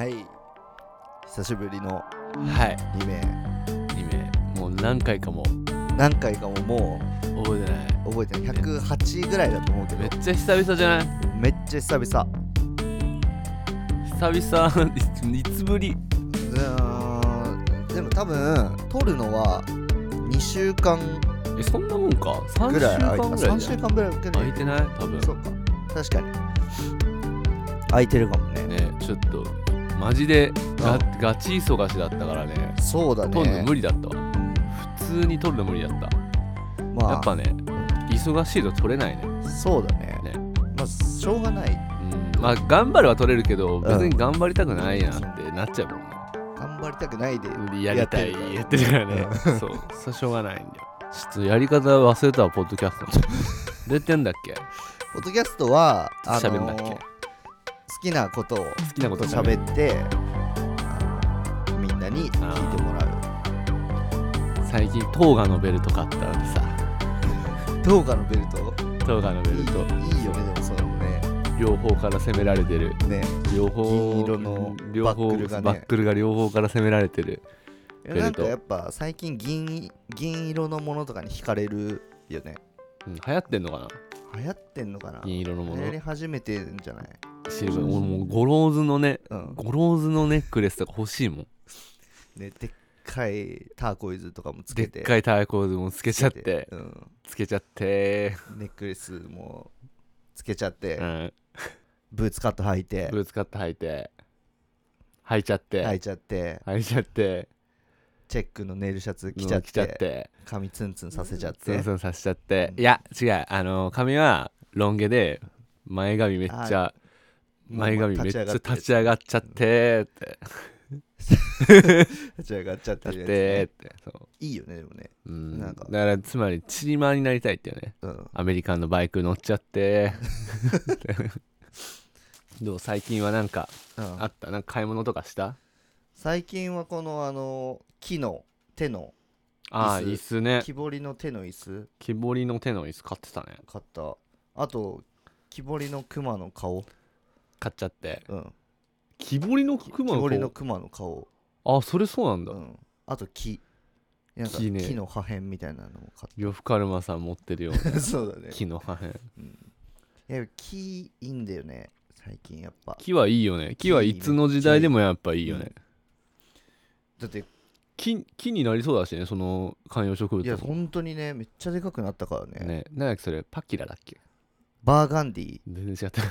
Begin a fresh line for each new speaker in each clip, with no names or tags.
はい。久しぶりの
はい。
2名。
2名。もう何回かも。
何回かもも
覚えてない。う
覚えてない。108ぐらいだと思うけど。
めっちゃ久々じゃない？
めっちゃ久々。
久々。いつぶり？
うーん。でも多分撮るのは2週間
えそんなもんか。3週
ぐらい空いた3
間ぐらい。じゃん
週間ぐらいぐらい
空いてない？多分。
そうか。確かに。空いてるかもね。
ねちょっとマジでガ
あ
ガチ忙しだったからね。
そうだね。
撮るの無理だった普通に撮るの無理だった。
まあ。
やっぱね忙しいと撮れないね。
そうだね。
ね。
まあしょうがない。
うん。まあ頑張るは撮れるけど別
うん。
に頑張りたくないなってなっちゃうもんね。
頑張りたくないで
やりたいや
や
ってるからね。
うん。
そう。それしょうがないんだよ。ちょっとやり方忘れたわポッドキャスト。の 出てんだっけ？
ポッドキャストはあの
喋るんだっけ？
好きなことを
好きなこと喋
ってみんなに聞いてもらう。
最近トーガのベルト買ったのでさ
動画のベルト？
トーガのベルト。
いいいいよねでもそのね。
両方から攻められてる。
ね。
両方
銀色の
両方
バックルがね。
バックルが両方から攻められてるベルト
なんかやっぱ最近銀銀色のものとかに惹かれるよね。
うん流行ってんのかな？
流行ってんのかな？
銀色のもの。
流行り始めてんじゃない？
シルバー俺もうゴローズのね
うん。
ゴローズのネックレスとか欲しいもん。
ねでっかいターコイズとかもつ
で
け
ってかいターコーズもつけちゃって。
うん、
つけちゃって。
ネックレスもつけちゃって、
うん。
ブーツカット履いて。
ブーツカット履いて。履いちゃって。
履いちゃって。
履いちゃって。
チェックのネイルシャツ着ちゃって。
着ちゃって。
髪ツンツンさせちゃっ
ツン
て
ツンさせちゃって。
うん。
いや違う。あの髪はロン毛で前髪めっちゃ前髪めっちゃ立ち上がっちゃってって。
立ち上がっちゃって いいよねでもね。
うん。だ
なんか。
からつまりチリマーになりたいっていうね。
うん。
アメリカンのバイク乗っちゃって。どう最近はなんか
うん。
あった？なんか買い物とかした？
最近はこのあの木の手の
ああ
椅子
ね。
木彫りの手の椅子。
木彫りの手の椅子買ってたね。
買った。あと木彫りの熊の顔
買っちゃって。
うん。
木彫りの
木
熊の
彫りの
子
熊の顔。
あそれそうなんだ。
うん。あと木。なんか
木ね。
木の破片みたいなのも買っ
呂布カルマさん持ってるよ。うな
たそうだね。
木の破片。
いや木いいんだよね。最近やっぱ。
木はいいよね。木はいつの時代でもやっぱいいよね。
だって
木木になりそうだしねその観葉植
いや
物も
本当にねめっちゃでかくなったからね。
ね。なんだっけそれ。パキラだっけ？
バーガンディ。
全然違った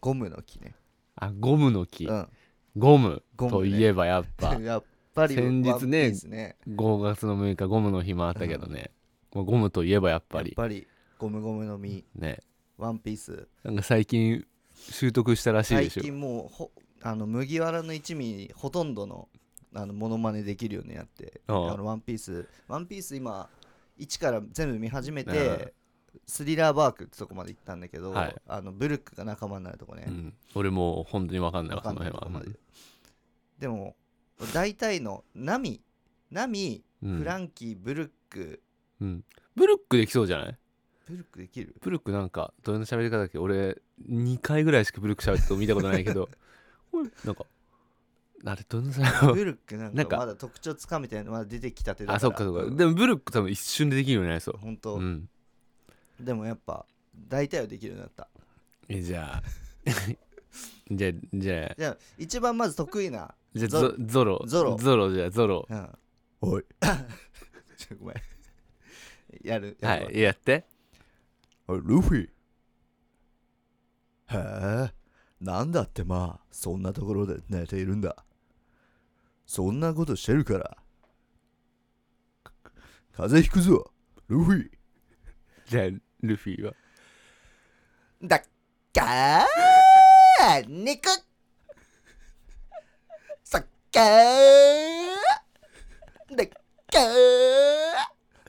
ゴムの木ね。
あゴムの木。
うん。
ゴム
ゴムね。
といえばやっぱ。
やっぱり
先日ね
ワンピースね。
5月の6日ゴムの日もあったけどね。もうゴムといえばやっぱり。
やっぱりゴムゴムの実。
ね。
ワンピース。
なんか最近習得したらしい
最
でしょ。
近もうほあの麦わらの一味ほとんどのあのモノマネできるようになって。あのワンピース。ワンピース今一から全部見始め
うん。
てスリラーバークってとこまで行ったんだけど、
はい。
あのブルックが仲間になるとこね、
うん。俺もう本当に分かんない
わ
その
ないとこまで。
辺は
でも大体のナミナミ、
うん。
フランキーブルック。
うん。ブルックできそうじゃない？
ブルックできる？
ブルックなんかどういう喋り方だっけ？俺2回ぐらいしかブルック喋って見たことないけど。なんかあれどん
ブルックなん
か
かまだ特徴つかみたいなのまだ出てきたてだから。
あそっかそっか、
うん
でもブルック多分一瞬でできるようになりそう。
本当、
うん
でもやっぱ大体はできるようになった。
えじゃあ じゃあじゃあ
じゃあ一番まず得意な
じゃあ
ゾ
ゾゾロ。
ゾロ。
ゾロじゃあゾロ。
うん。おい。ちょごめん。やる
は
やる
いやって。
わおいルフィ。へえ。なんだってまあそんなところで寝ているんだ。そんなことしてるから。か風邪ひくぞルフィ。
じゃあルフィは。
だっかー。肉そっかー。だっかー。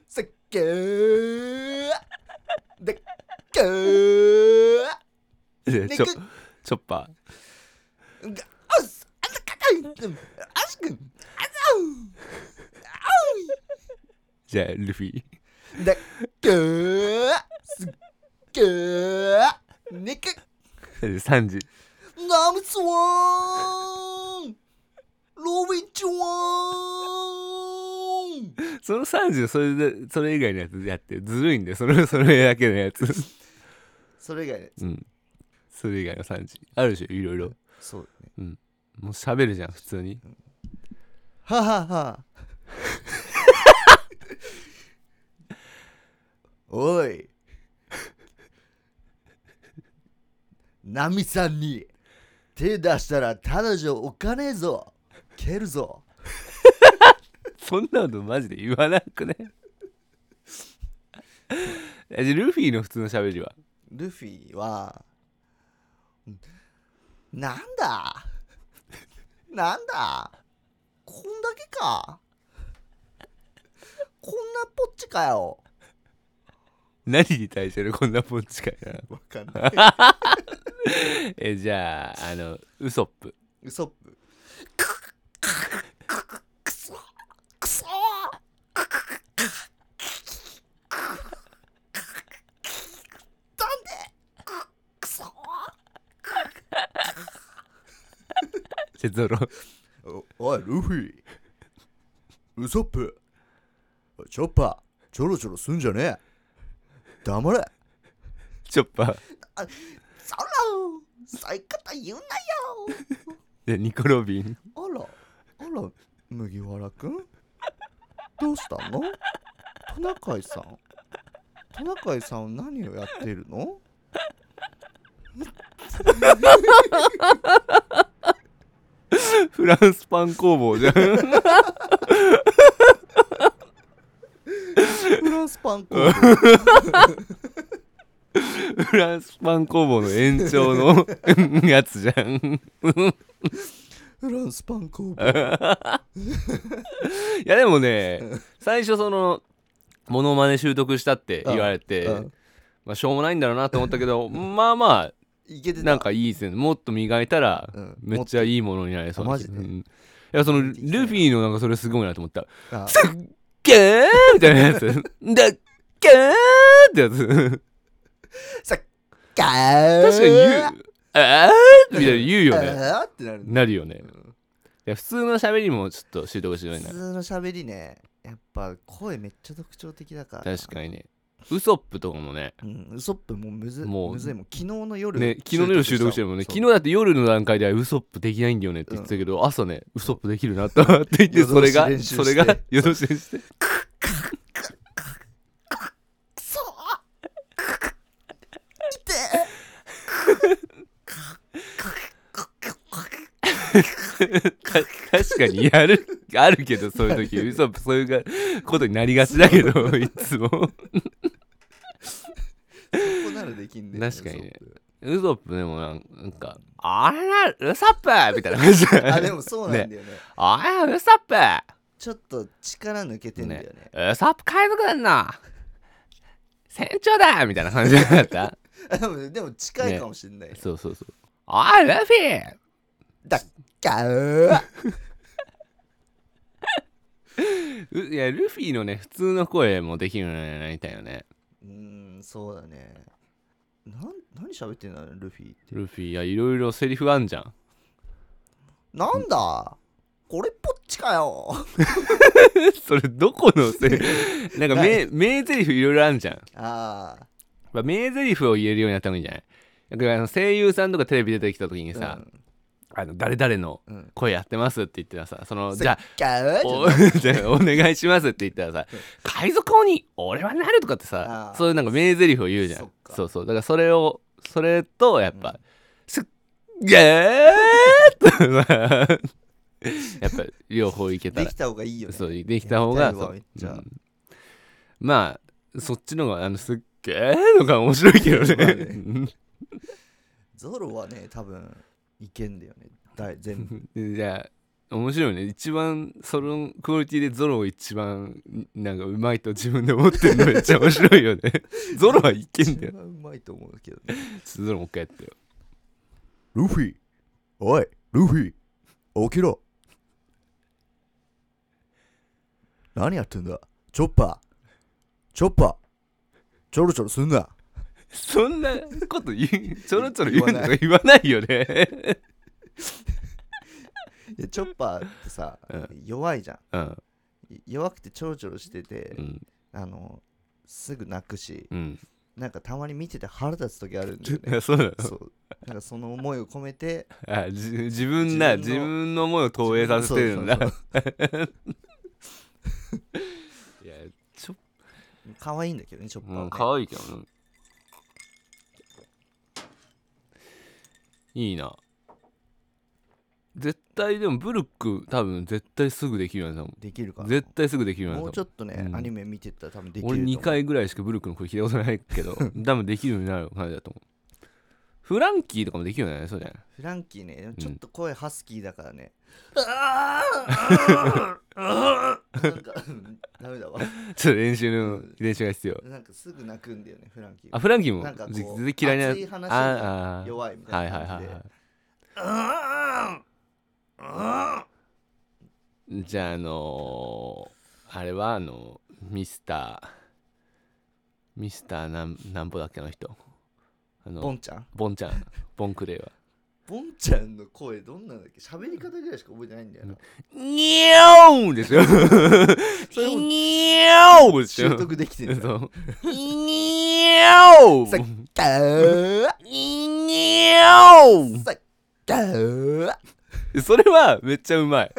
そっかー。だっかー。
チョッパ
がおっすあんた硬いうん。あしくん。あ
ー。じゃあルフィ。
ざうだっかーすっかー肉。
3時。
ナムスワーン。ロビンちゃん
その30それでそれ以外のやつやってずるいんだよそれ それだけのやつ。
それ以外のやつ。
うん。それ以外の30あるでしょいろいろ。
そうだね
もう喋るじゃん普通に。
ははは。おいナミさんに手出したらただじゃおかねえぞ。蹴るぞ。
そんなことマジで言わなくね？えじゃあルフィの普通の喋りは？
ルフィはなんだ？なんだ？こんだけか？こんなぽっちかよ
何に対してるこんなポンチかいな
わかんない。
えじゃああのウソップ。
ウソップ。くそくそなんで？くそ
じゃあゾロ
おおいルフィ。ウソップ。チョッパー。ちょろちょろすんじゃねえ黙れ。
チョッパー。
そらそういうこと言うなよ。
でニコ・ロビン？
あら、あら、麦わらくん？どうしたの？トナカイさん？トナカイさんは何をやってるの？
フランスパン工房じゃん
フランスパン工房。
フランスパン工房の延長の やつじゃん。
フランスパン工房。
いやでもね最初そのモノマネ習得したって言われて、
うん。
まあ、しょうもないんだろうなと思ったけどまあま
いけて
なんかいいですね。もっと磨いたら
うん。
めっちゃいいものになりそうな気
あマジで。
うん。いやそのルフィのなんかそれすごいなと思った。
あ。
すっげーみたいなやつ。だっけーってやつ。
さっかー。
確かに言う。あーみたいな言うよね。
あーってなる
なるよね。
うん。
いや普通の喋りもちょっと習得しようになる
普通の喋りねやっぱ声めっちゃ特徴的だから
確かにねウソップとかもね。
うん、ウソップもうむず
もう
むずいもん。昨日の夜
ね昨日の夜習得してるもんね。昨日だって夜の段階ではウソップできないんだよねって言ってたけど、朝ねウソップできるなって言って
夜通し
それが
練習して。
それが夜通し練習して。
くそ痛
か確かにやるあるけどそういう時ウソップそういうことになりがちだけどいつも
きんね
確かにね。ウソップ。でもなんか「あれなウソップ!」みたいな感じ。
あでもそうなんだよね。
あれウソップ。
ちょっと力抜けてんだよね。
ウソップ海賊団の船長だみたいな感じだった。
あでもでも近いかもしんない、
そうそうそう。あいルフィ。
だっかー。
ういやルフィのね普通の声もできるようになりたいよね。
うーんそうだねなん何喋ってんだルフィって。
ルフィいやいろいろセリフあんじゃん。
なんだ？これっぽっちかよ。
それどこのセリフなんか名名台詞いろいろあんじゃん。
ああ
まあ名台詞を言えるようになった方がいいんじゃない？だからあの声優さんとかテレビ出てきた時にさ、あの誰々の
うん。うん
声やってますって言ったらさそのじゃあお お願いしますって言ったらさ「海賊王に俺はなる」とかってさそういうなんか名台詞を言うじゃん。
そ
うそう。だからそれをそれとやっぱ「すっげー!」とさ やっぱ両方いけたら。
できた方がいいよね。
そうできた方がそう。うん。まあそっちの方があのすっげーのが面白いけど
まあね
ね。
ゾロはね多分いけんだよね。だい全部。
でじゃあ面白いね。一番そのクオリティでゾロを一番なんかうまいと自分で思ってるのめっちゃ面白いよね。ゾロはいけんだよ。
一番うまいと思うけどね。
ゾロもう一回やってよ。
ルフィ。おいルフィ。起きろ。何やってんだ。チョッパー。チョッパー。ちょろちょろすんな
そんなこと言うちょろちょろ言うのとか言わないよね。
でチョッパーってさ、
うん。
弱いじゃ
うん。
ん弱くてちょろちょろしてて、
うん。
あのすぐ泣くし
うん。
なんかたまに見てて腹立つ時あるんだよ
い
ね。
や そうなの？
そう。なんかその思いを込めて
あじ自分な自
自分の
分の思いを投影させてるんだ。
そう
いやちょ
可愛いんだけどねチョッパーは、ね。
うん可愛いけどねいいな。絶対でもブルック多分絶対すぐできるようになる
できるかな。
絶対すぐできるように
もうちょっとね、
うん。
アニメ見てたら多分できると
俺
思う。
2回ぐらいしかブルックの声聞いたことないけど 多分できるようになる感じだと思うフランキーとかもできるようになるそうじゃない
フランキーね。ちょっと声ハスキーだからね、なんかうんダメだわ。
ちょっと練習の練習が必要。
なんかすぐ泣くんだよねフランキー
あフランキーも
なんかこう
全然嫌いな
熱い話
あ
が
あ
弱いみた
はいいはい
な感じで。
はいはいじゃああのー、あれはあのミスターミスターなんなんぼだっけあの人あの
ボンちゃん？
ボンちゃん。ボンクレイは。
ボンちゃんの声どんなんだっけ？喋り方ぐらいしか覚えてないんだよな。
ニョーですよ。
それも
ニョーですよ。
習得できてるじゃん
そう。ニョ
さ
ー。
ガー。
ニョー。
さガー。
それはめっちゃうまい。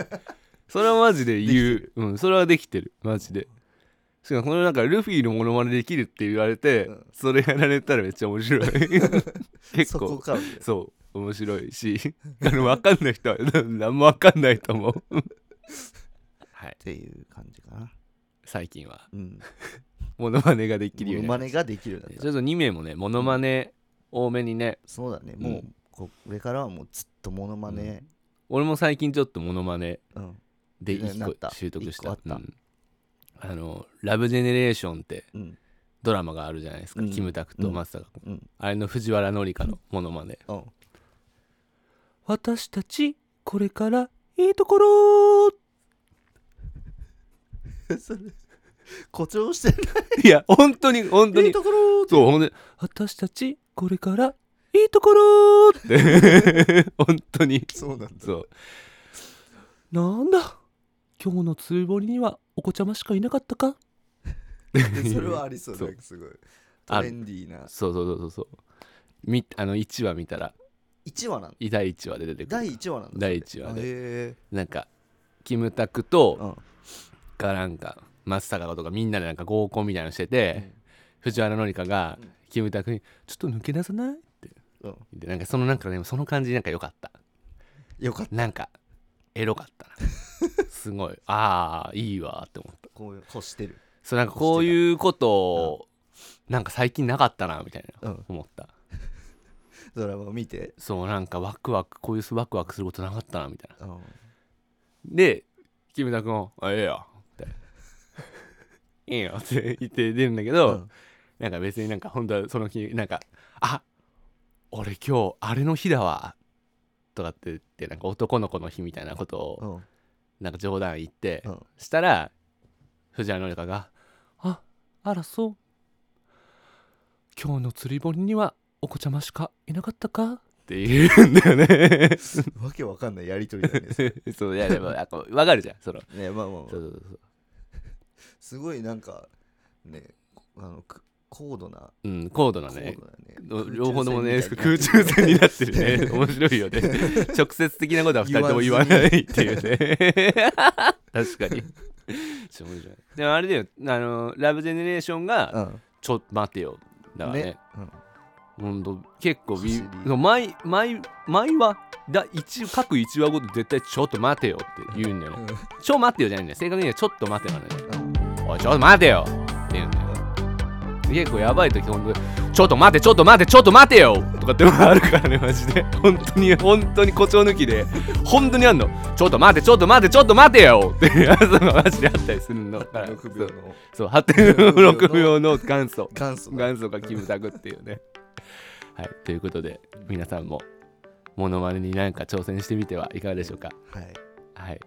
それはマジで言う。うんそれはできてる。マジでしかもこのなんかルフィのモノマネできるって言われて、
うん。
それやられたらめっちゃ面白い。結
そこ
構
かも
そう。面白いし。あの分かんない人は 何も分かんないと思う。はい。
っていう感じかな。
最近は。
うん。
モノマネができるようになる
モノマネができるようになった。
ちょっと2名もねモノマネ多めにね。
そうだね。
うん。
もうこれからはもうずっとモノマネ。
俺も最近ちょっとモノマネ
うん。
で
ねなっ
1個
た。
習得した。
一個あった。
うんあの「ラブジェネレーション」って
うん。
ドラマがあるじゃないですか、
うん。
キムタクと松坂君、
うん。
あれの藤原紀香のモノマネ
うん。
私たちこれからいいところ。
それ誇張してる
い？や本当に本当に。
いいところ
そうほんで私たちこれからいいところって。本当に。
そうなんだ。
そう。なんだ？今日の釣り堀にはお子ちゃましかいなかったか？
で それはありそう
そう。
なんかすごい。トレンディーな。
そうそうそうそうそう。みあの1話見たら。
1話なんだ。
第1話で出てくる。
第1話なんだ。
第一話で。なんかキムタクと
うん。
がなんか松坂子とかみんなでなんか合コンみたいなのしてて、藤原紀香が
うん。
キムタクに「ちょっと抜け出さない?」って。
うん。
言ってなんかそのなんかねその感じなんか良かった。
よかった。
なんかエロかったな すごい。ああいいわって思った。
こういう欲してる。
そうなんかこういうことをなんか最近なかったなみたいな
うん。
思った。
ドラマを見て？
そうなんかワクワクこういうワクワクすることなかったなみたいな。
うん。
でキムタクも「あええよ」って「いいよ」って言って出るんだけど、
うん。
なんか別になんか本当はその日なんか「あ俺今日あれの日だわ」とかって言ってなんか男の子の日みたいなことを
うん
なんか冗談言って、
うん。
したら藤原紀香が「ああらそう。今日の釣り堀にはお子ちゃましかいなかったか?」って言うんだよね。
わけわかんないやりとりだね そ
ういやでもなんか分かるじゃんその。
ねまあまあまあ。
そうそうそう。
すごいなんかねあのく高度な
うん高度な
高
ね
ね
両方ともね
空
空中戦になってるね。面白いよね。直接的なことは2人とも言わないっていうね。確かに。でもあれだよ。あのラブジェネレーションが
うん。
ちょっと待てよ。だからね。
ね。うん。
ほんと結構ビ毎毎毎話だ一各1話ごと絶対ちょっと待てよって言うんだよね。ちょ待てよじゃないんだよ正確にはちょっと待てよなおいちょっと待てよって言うんだよ結構やばい時ほんとちょっと待てちょっと待てちょっと待てよ。とかってのがあるからねマジで。本当に本当に誇張抜きで。本当にあんの。ちょっと待てちょっと待てちょっと待てよ。っていうやつがマジであったりするの。だから
6秒の
そう。8.6秒の元祖。
元祖。
元祖がキムタクっていうね。はい。ということで皆さんもモノマネに何か挑戦してみてはいかがでしょうか？
はい。
はい